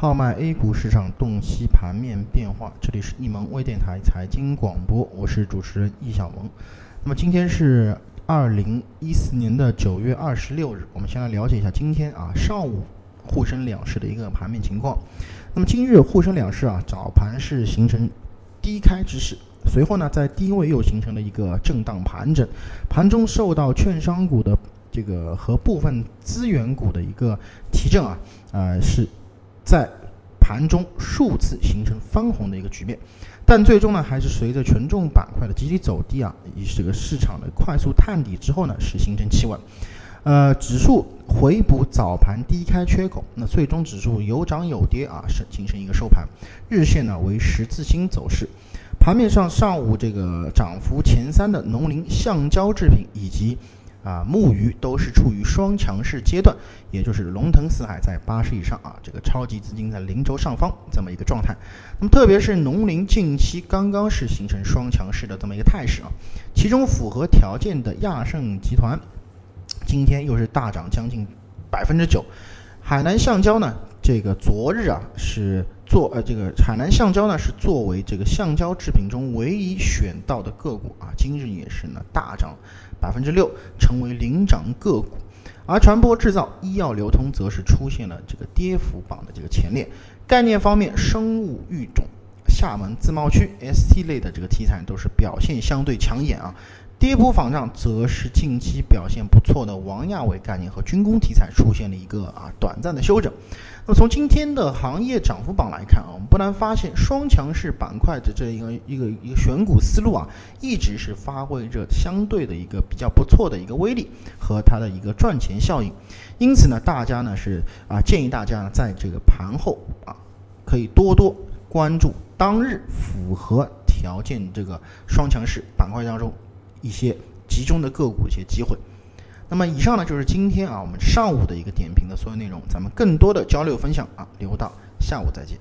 号脉 A 股市场洞悉盘面变化，这里是易盟微电台财经广播，我是主持人易小萌。那么今天是二零一四年的九月二十六日，我们先来了解一下今天啊上午沪深两市的一个盘面情况。那么今日沪深两市啊早盘是形成低开之势，随后呢在低位又形成了一个震荡盘整，盘中受到券商股的这个和部分资源股的一个提振啊，呃是。在盘中数次形成翻红的一个局面，但最终呢，还是随着权重板块的集体走低啊，以这个市场的快速探底之后呢，是形成企稳，呃，指数回补早盘低开缺口，那最终指数有涨有跌啊，是形成一个收盘，日线呢为十字星走势，盘面上上午这个涨幅前三的农林橡胶制品以及。啊，木鱼都是处于双强势阶段，也就是龙腾四海在八十以上啊，这个超级资金在零轴上方这么一个状态。那么特别是农林近期刚刚是形成双强势的这么一个态势啊，其中符合条件的亚盛集团今天又是大涨将近百分之九，海南橡胶呢，这个昨日啊是做呃这个海南橡胶呢是作为这个橡胶制品中唯一选到的个股啊，今日也是呢大涨。百分之六成为领涨个股，而船舶制造、医药流通则是出现了这个跌幅榜的这个前列。概念方面，生物育种、厦门自贸区、ST 类的这个题材都是表现相对抢眼啊。跌幅榜上则是近期表现不错的王亚伟概念和军工题材出现了一个啊短暂的休整。那么从今天的行业涨幅榜来看啊，我们不难发现双强势板块的这一个一个一个选股思路啊，一直是发挥着相对的一个比较不错的一个威力和它的一个赚钱效应。因此呢，大家呢是啊建议大家呢在这个盘后啊可以多多关注当日符合条件这个双强势板块当中。一些集中的个股一些机会，那么以上呢就是今天啊我们上午的一个点评的所有内容，咱们更多的交流分享啊留到下午再见。